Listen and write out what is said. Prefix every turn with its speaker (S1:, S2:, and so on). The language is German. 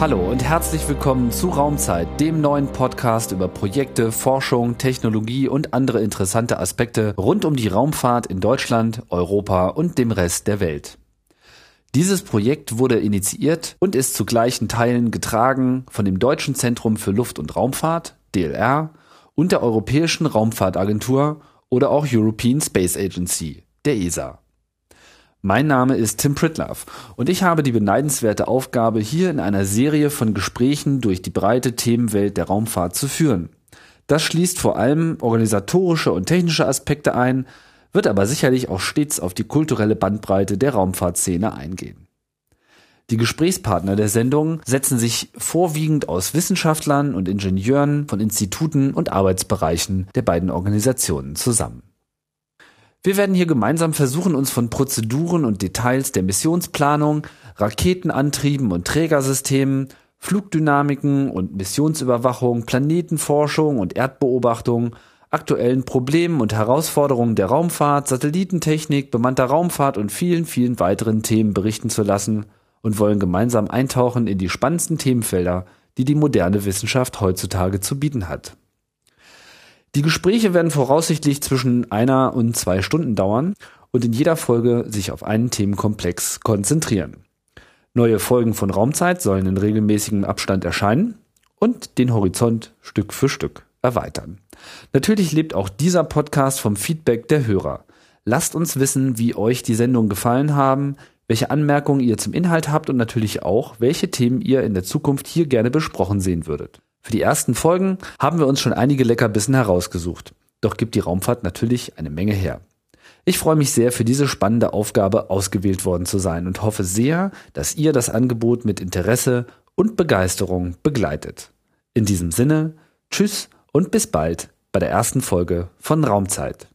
S1: Hallo und herzlich willkommen zu Raumzeit, dem neuen Podcast über Projekte, Forschung, Technologie und andere interessante Aspekte rund um die Raumfahrt in Deutschland, Europa und dem Rest der Welt. Dieses Projekt wurde initiiert und ist zu gleichen Teilen getragen von dem Deutschen Zentrum für Luft- und Raumfahrt, DLR, und der Europäischen Raumfahrtagentur oder auch European Space Agency, der ESA. Mein Name ist Tim Pritloff und ich habe die beneidenswerte Aufgabe, hier in einer Serie von Gesprächen durch die breite Themenwelt der Raumfahrt zu führen. Das schließt vor allem organisatorische und technische Aspekte ein, wird aber sicherlich auch stets auf die kulturelle Bandbreite der Raumfahrtszene eingehen. Die Gesprächspartner der Sendung setzen sich vorwiegend aus Wissenschaftlern und Ingenieuren von Instituten und Arbeitsbereichen der beiden Organisationen zusammen. Wir werden hier gemeinsam versuchen, uns von Prozeduren und Details der Missionsplanung, Raketenantrieben und Trägersystemen, Flugdynamiken und Missionsüberwachung, Planetenforschung und Erdbeobachtung, aktuellen Problemen und Herausforderungen der Raumfahrt, Satellitentechnik, bemannter Raumfahrt und vielen, vielen weiteren Themen berichten zu lassen und wollen gemeinsam eintauchen in die spannendsten Themenfelder, die die moderne Wissenschaft heutzutage zu bieten hat. Die Gespräche werden voraussichtlich zwischen einer und zwei Stunden dauern und in jeder Folge sich auf einen Themenkomplex konzentrieren. Neue Folgen von Raumzeit sollen in regelmäßigem Abstand erscheinen und den Horizont Stück für Stück erweitern. Natürlich lebt auch dieser Podcast vom Feedback der Hörer. Lasst uns wissen, wie euch die Sendungen gefallen haben, welche Anmerkungen ihr zum Inhalt habt und natürlich auch, welche Themen ihr in der Zukunft hier gerne besprochen sehen würdet. Für die ersten Folgen haben wir uns schon einige Leckerbissen herausgesucht. Doch gibt die Raumfahrt natürlich eine Menge her. Ich freue mich sehr, für diese spannende Aufgabe ausgewählt worden zu sein und hoffe sehr, dass ihr das Angebot mit Interesse und Begeisterung begleitet. In diesem Sinne, tschüss und bis bald bei der ersten Folge von Raumzeit.